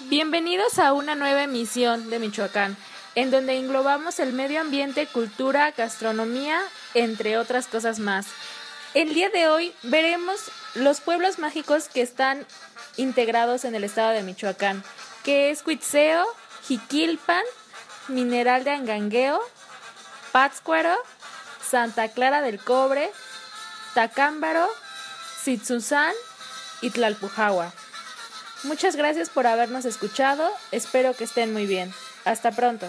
Bienvenidos a una nueva emisión de Michoacán, en donde englobamos el medio ambiente, cultura, gastronomía, entre otras cosas más. El día de hoy veremos los pueblos mágicos que están integrados en el estado de Michoacán, que es Cuitzeo, Jiquilpan, Mineral de Angangueo, Pátzcuaro, Santa Clara del Cobre, Tacámbaro, Sitzuzán y Tlalpujahua. Muchas gracias por habernos escuchado. Espero que estén muy bien. Hasta pronto.